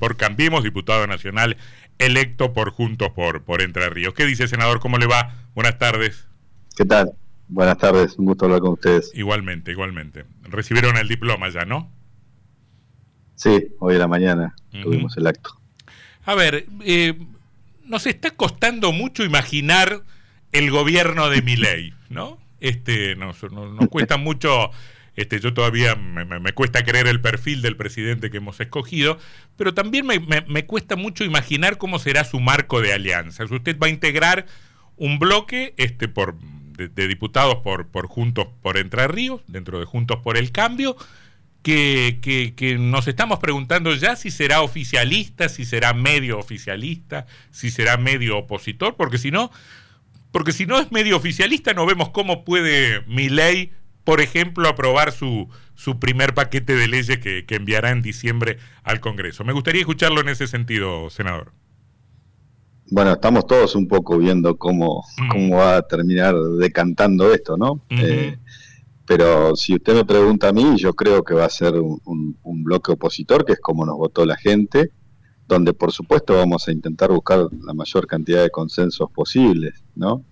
por Cambiemos, diputado nacional electo por Juntos por, por Entre Ríos. ¿Qué dice, senador? ¿Cómo le va? Buenas tardes. ¿Qué tal? Buenas tardes, un gusto hablar con ustedes. Igualmente, igualmente. Recibieron el diploma ya, ¿no? Sí, hoy en la mañana tuvimos el acto. A ver, eh, nos está costando mucho imaginar el gobierno de Miley, ¿no? Este, nos, nos cuesta mucho este, yo todavía me, cuesta creer el perfil del presidente que hemos escogido, pero también me, cuesta mucho imaginar cómo será su marco de alianzas. Usted va a integrar un bloque este, por, de, diputados por, por Juntos por Entre Ríos, dentro de Juntos por el Cambio, que, que, nos estamos preguntando ya si será oficialista, si será medio oficialista, si será medio opositor, porque si no, porque si no es medio oficialista no vemos cómo puede mi ley por ejemplo, aprobar su, su primer paquete de leyes que, enviará en diciembre al Congreso. Me gustaría escucharlo en ese sentido, senador. Bueno, estamos todos un poco viendo cómo, mm. cómo va a terminar decantando esto, ¿no? Eh, pero si usted me pregunta a mí, yo creo que va a ser un bloque opositor, que es como nos votó la gente, donde por supuesto vamos a intentar buscar la mayor cantidad de consensos posibles, ¿no?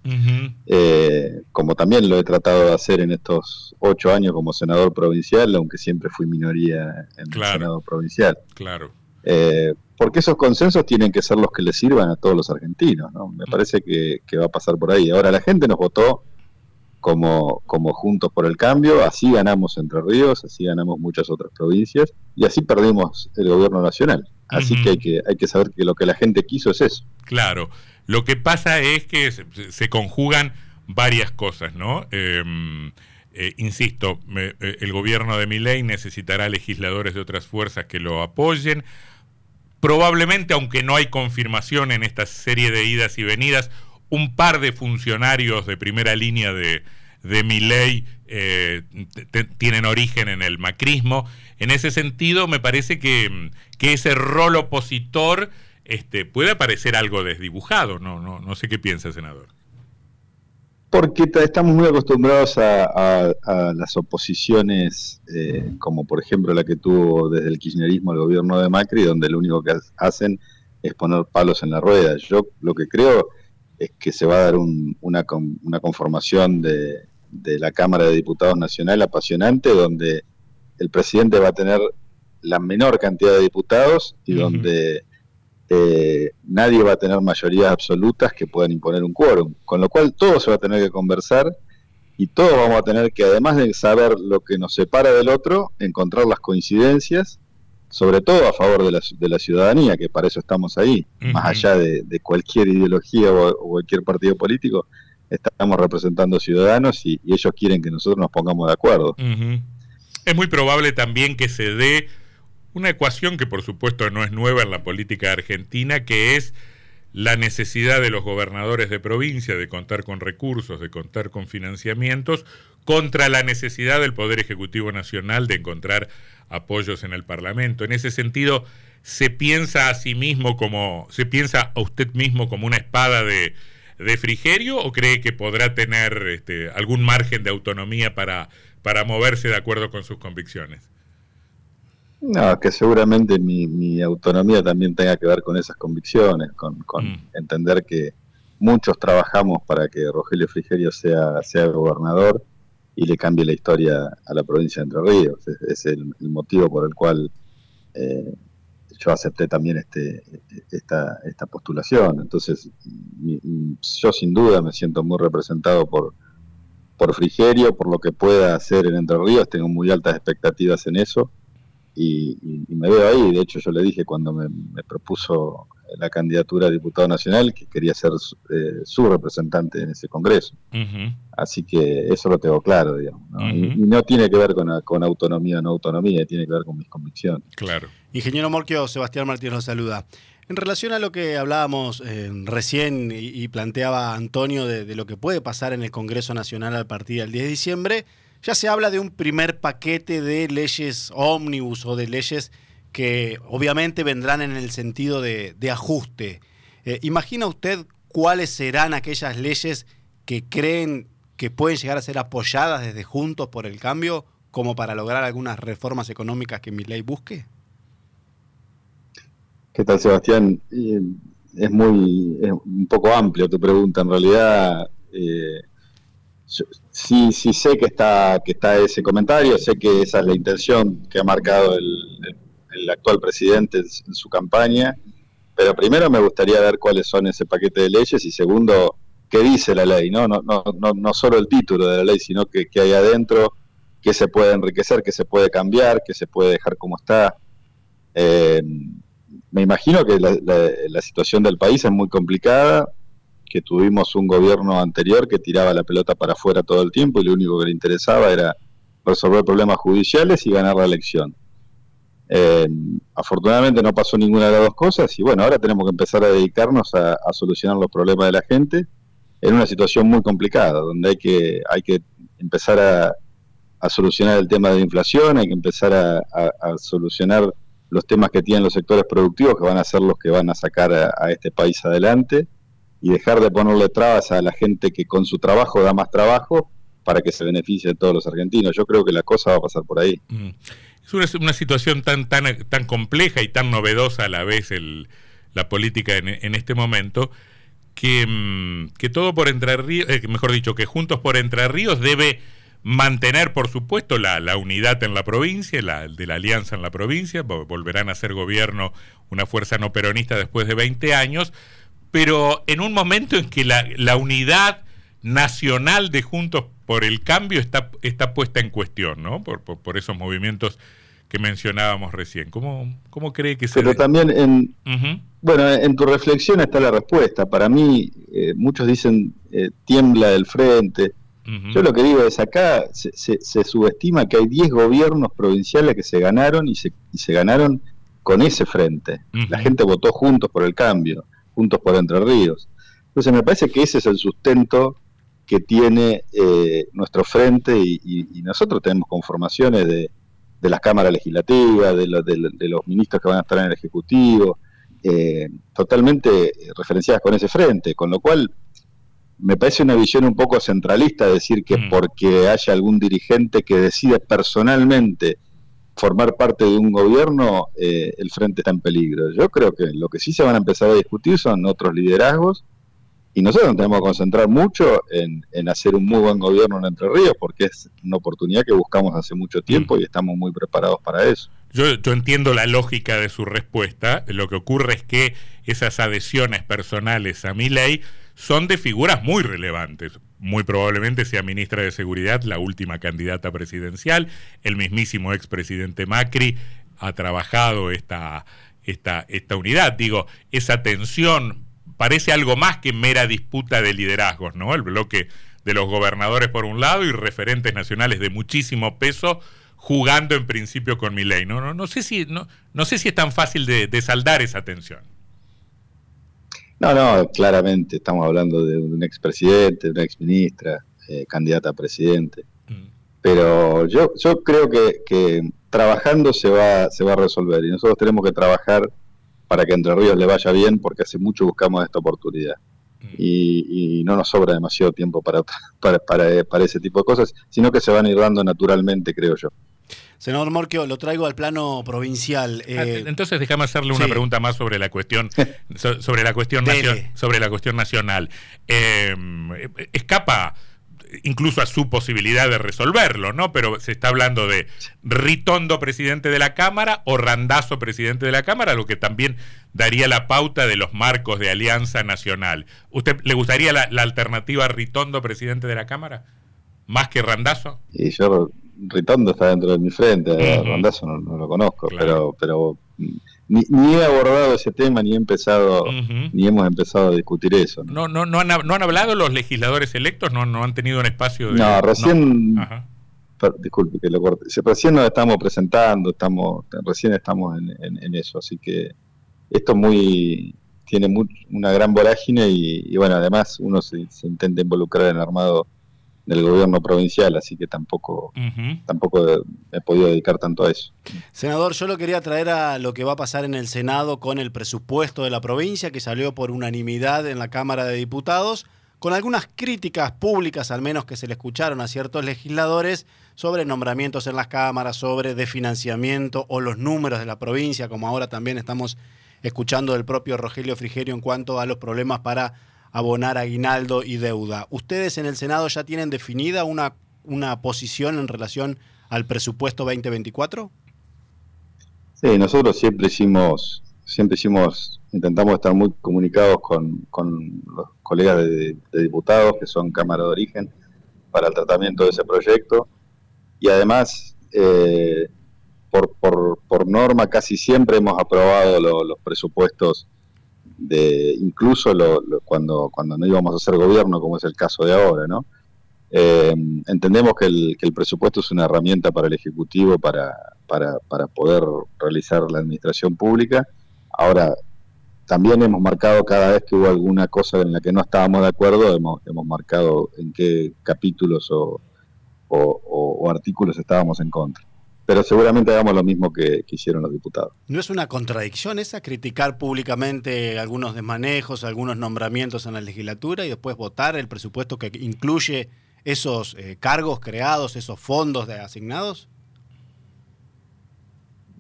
Eh, como también lo he tratado de hacer en estos ocho años como senador provincial, aunque siempre fui minoría en el Senado provincial. Claro. Eh, porque esos consensos tienen que ser los que le sirvan a todos los argentinos, ¿no? Me parece que, que va a pasar por ahí. Ahora, la gente nos votó como, como Juntos por el Cambio, así ganamos Entre Ríos, así ganamos muchas otras provincias y así perdimos el gobierno nacional. Así que, hay que hay que saber que lo que la gente quiso es eso. Claro, lo que pasa es que se, conjugan varias cosas, ¿no? Em, eh, insisto, eh, el gobierno de Miley necesitará legisladores de otras fuerzas que lo apoyen. Probablemente, aunque no hay confirmación en esta serie de idas y venidas, un par de funcionarios de primera línea de, de Miley eh, tienen origen en el macrismo. En ese sentido, me parece que, ese rol opositor este, puede parecer algo desdibujado. No, no, no sé qué piensa, senador. Porque estamos muy acostumbrados a, las oposiciones, eh, como por ejemplo la que tuvo desde el kirchnerismo el gobierno de Macri, donde lo único que hacen es poner palos en la rueda. Yo lo que creo es que se va a dar una, una conformación de, de la Cámara de Diputados Nacional apasionante, donde el presidente va a tener la menor cantidad de diputados y donde eh, nadie va a tener mayorías absolutas que puedan imponer un quórum. Con lo cual todo se va a tener que conversar y todos vamos a tener que, además de saber lo que nos separa del otro, encontrar las coincidencias, sobre todo a favor de la, de la ciudadanía, que para eso estamos ahí, más allá de, cualquier ideología o cualquier partido político, estamos representando ciudadanos y, ellos quieren que nosotros nos pongamos de acuerdo. Es muy probable también que se dé una ecuación que por supuesto no es nueva en la política argentina, que es la necesidad de los gobernadores de provincia de contar con recursos, de contar con financiamientos, contra la necesidad del Poder Ejecutivo Nacional de encontrar apoyos en el Parlamento. En ese sentido, se piensa a sí mismo como, se piensa a usted mismo como una espada de, de Frigerio o cree que podrá tener este, algún margen de autonomía para, para moverse de acuerdo con sus convicciones? No, que seguramente mi, autonomía también tenga que ver con esas convicciones, con, mm. entender que muchos trabajamos para que Rogelio Frigerio sea, sea gobernador y le cambie la historia a la provincia de Entre Ríos. Es, el, motivo por el cual eh, yo acepté también este, esta, esta postulación. Entonces, yo sin duda me siento muy representado por, por Frigerio, por lo que pueda hacer en Entre Ríos, tengo muy altas expectativas en eso y, me veo ahí. De hecho, yo le dije cuando me, propuso la candidatura a diputado nacional que quería ser eh, su representante en ese congreso. Así que eso lo tengo claro, digamos. y, no tiene que ver con, con autonomía o no autonomía, tiene que ver con mis convicciones. Claro. Ingeniero Morquio, Sebastián Martínez lo saluda. En relación a lo que hablábamos eh, recién y, planteaba Antonio de, lo que puede pasar en el Congreso Nacional a partir del 10 de diciembre, ya se habla de un primer paquete de leyes ómnibus o de leyes que obviamente vendrán en el sentido de, ajuste. Eh, ¿Imagina usted cuáles serán aquellas leyes que creen que pueden llegar a ser apoyadas desde Juntos por el Cambio como para lograr algunas reformas económicas que mi ley busque? ¿Qué tal, Sebastián? es muy un poco amplio tu pregunta. En realidad, eh, sí, sí sé que está, que está ese comentario, sé que esa es la intención que ha marcado el, actual presidente en, su campaña, pero primero me gustaría ver cuáles son ese paquete de leyes y segundo, qué dice la ley, ¿no? No, no, no, no solo el título de la ley, sino que, hay adentro, qué se puede enriquecer, qué se puede cambiar, qué se puede dejar como está. Eh, me imagino que la, situación del país es muy complicada, que tuvimos un gobierno anterior que tiraba la pelota para afuera todo el tiempo y lo único que le interesaba era resolver problemas judiciales y ganar la elección. Eh, afortunadamente no pasó ninguna de las dos cosas y bueno, ahora tenemos que empezar a dedicarnos a, solucionar los problemas de la gente en una situación muy complicada, donde hay que, hay que empezar a, solucionar el tema de la inflación, hay que empezar a, a solucionar los temas que tienen los sectores productivos que van a ser los que van a sacar a, este país adelante y dejar de ponerle trabas a la gente que con su trabajo da más trabajo para que se beneficie de todos los argentinos. Yo creo que la cosa va a pasar por ahí. Mm. Es una, situación tan, tan, tan compleja y tan novedosa a la vez la política en, este momento que, mm, que todo por Entre Ríos, eh, mejor dicho, que Juntos por Entre Ríos debe mantener, por supuesto, la, la unidad en la provincia, la, de la alianza en la provincia, volverán a ser gobierno una fuerza no peronista después de 20 años, pero en un momento en que la, la unidad nacional de Juntos por el Cambio está, está puesta en cuestión, ¿no? Por, por, esos movimientos que mencionábamos recién. ¿Cómo, cómo cree que se... Pero también en... Bueno, en tu reflexión está la respuesta. Para mí, eh, muchos dicen eh, tiembla el frente. Yo lo que digo es, acá se, se, subestima que hay 10 gobiernos provinciales que se ganaron y se, y se ganaron con ese frente. La gente votó juntos por el cambio, juntos por Entre Ríos. Entonces me parece que ese es el sustento que tiene eh, nuestro frente y, nosotros tenemos conformaciones de, de las cámaras legislativas, de, de, los ministros que van a estar en el Ejecutivo, eh, totalmente referenciadas con ese frente, con lo cual me parece una visión un poco centralista decir que mm. porque haya algún dirigente que decide personalmente formar parte de un gobierno, eh, el frente está en peligro. Yo creo que lo que sí se van a empezar a discutir son otros liderazgos y nosotros nos tenemos que concentrar mucho en, hacer un muy buen gobierno en Entre Ríos porque es una oportunidad que buscamos hace mucho tiempo mm. y estamos muy preparados para eso. Yo, yo entiendo la lógica de su respuesta. Lo que ocurre es que esas adhesiones personales a mi ley son de figuras muy relevantes. Muy probablemente sea ministra de Seguridad la última candidata presidencial. El mismísimo expresidente Macri ha trabajado esta, esta, esta unidad. Digo, esa tensión parece algo más que mera disputa de liderazgos, ¿no? El bloque de los gobernadores por un lado y referentes nacionales de muchísimo peso jugando en principio con mi ley. No, no, no sé si no, no sé si es tan fácil de, de saldar esa tensión. No, no, claramente estamos hablando de un expresidente, de una exministra, eh, candidata a presidente. Mm. Pero yo, yo creo que, trabajando se va, se va a resolver y nosotros tenemos que trabajar para que Entre Ríos le vaya bien porque hace mucho buscamos esta oportunidad. Mm. Y, no nos sobra demasiado tiempo para, para, para, para ese tipo de cosas, sino que se van a ir dando naturalmente, creo yo. Senador Morquio, lo traigo al plano provincial. Ah, eh, entonces déjame hacerle una pregunta más sobre la cuestión, sobre la cuestión, sobre la cuestión nacional. Em, escapa incluso a su posibilidad de resolverlo, ¿no? Pero se está hablando de Ritondo presidente de la Cámara o Randazo presidente de la Cámara, lo que también daría la pauta de los marcos de alianza nacional. ¿Usted le gustaría la, alternativa Ritondo presidente de la Cámara? ¿Más que Randazo? Y yo Ritondo está dentro de mi frente, Rondazo no, lo conozco, pero, pero ni, he abordado ese tema, ni he empezado, ni hemos empezado a discutir eso. ¿No, no, no, han, no han hablado los legisladores electos? ¿No, no han tenido un espacio de.? No, recién. disculpe que lo corte. Recién nos estamos presentando, estamos recién estamos en, eso, así que esto muy tiene una gran vorágine y, bueno, además uno se, se intenta involucrar en el armado del gobierno provincial, así que tampoco, tampoco he podido dedicar tanto a eso. Senador, yo lo quería traer a lo que va a pasar en el Senado con el presupuesto de la provincia, que salió por unanimidad en la Cámara de Diputados, con algunas críticas públicas, al menos que se le escucharon a ciertos legisladores, sobre nombramientos en las cámaras, sobre desfinanciamiento o los números de la provincia, como ahora también estamos escuchando del propio Rogelio Frigerio en cuanto a los problemas para abonar aguinaldo y deuda. ¿Ustedes en el Senado ya tienen definida una, una posición en relación al presupuesto 2024? Sí, nosotros siempre hicimos, siempre hicimos, intentamos estar muy comunicados con, los colegas de, diputados que son Cámara de Origen para el tratamiento de ese proyecto y además eh, por, por, norma casi siempre hemos aprobado los presupuestos de incluso cuando, cuando no íbamos a hacer gobierno, como es el caso de ahora, ¿no? Eh, entendemos que el, que el, presupuesto es una herramienta para el Ejecutivo para, para, para, poder realizar la administración pública. Ahora, también hemos marcado cada vez que hubo alguna cosa en la que no estábamos de acuerdo, hemos, hemos marcado en qué capítulos o, o artículos estábamos en contra pero seguramente hagamos lo mismo que, hicieron los diputados. ¿No es una contradicción esa criticar públicamente algunos desmanejos, algunos nombramientos en la legislatura y después votar el presupuesto que incluye esos eh, cargos creados, esos fondos de asignados?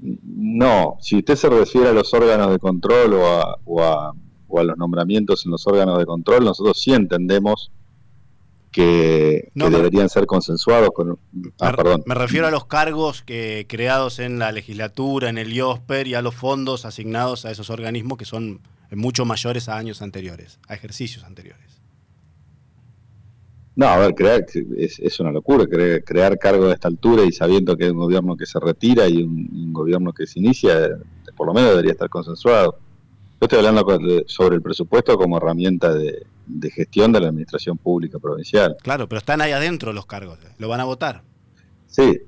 No, si usted se refiere a los órganos de control o a, o a, o a los nombramientos en los órganos de control, nosotros sí entendemos que, deberían ser consensuados con... Ah, me, perdón. Me refiero a los cargos que, creados en la legislatura, en el IOSPER y a los fondos asignados a esos organismos que son mucho mayores a años anteriores, a ejercicios anteriores. No, a ver, crear, es, una locura crear, cargos de esta altura y sabiendo que hay un gobierno que se retira y un gobierno que se inicia, por lo menos debería estar consensuado. Yo estoy hablando sobre el presupuesto como herramienta de, gestión de la administración pública provincial. Claro, pero están ahí adentro los cargos, lo van a votar. Sí,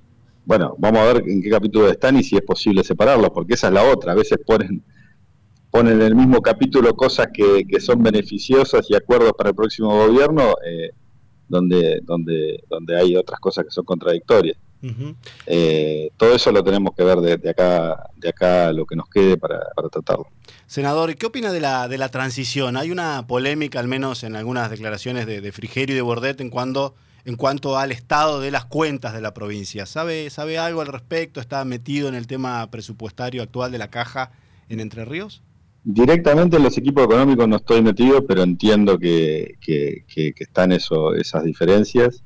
bueno, vamos a ver en qué capítulo están y si es posible separarlos, porque esa es la otra. A veces ponen, ponen en el mismo capítulo cosas que, son beneficiosas y acuerdos para el próximo gobierno, eh, donde, donde, donde hay otras cosas que son contradictorias. Eh, todo eso lo tenemos que ver de, acá de acá lo que nos quede para, tratarlo. Senador, ¿qué opina de la, de la transición? Hay una polémica, al menos en algunas declaraciones de, Frigerio y de Bordet, en, cuando, en cuanto al estado de las cuentas de la provincia. ¿Sabe, ¿Sabe algo al respecto? ¿Está metido en el tema presupuestario actual de la caja en Entre Ríos? Directamente en los equipos económicos no estoy metido, pero entiendo que, que, que están eso, esas diferencias.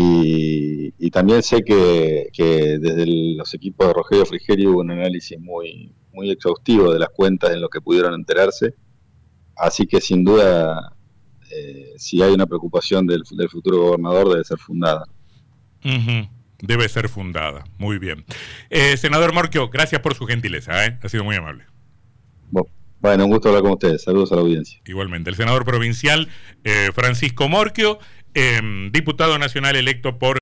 Y, también sé que, desde los equipos de Rogelio Frigerio hubo un análisis muy, muy exhaustivo de las cuentas en lo que pudieron enterarse. Así que sin duda, eh, si hay una preocupación del, futuro gobernador, debe ser fundada. Debe ser fundada. Muy bien. Eh, senador Morquio, gracias por su gentileza. ¿eh? Ha sido muy amable. Bueno, un gusto hablar con ustedes. Saludos a la audiencia. Igualmente. El senador provincial Francisco Morquio. Em, diputado nacional electo por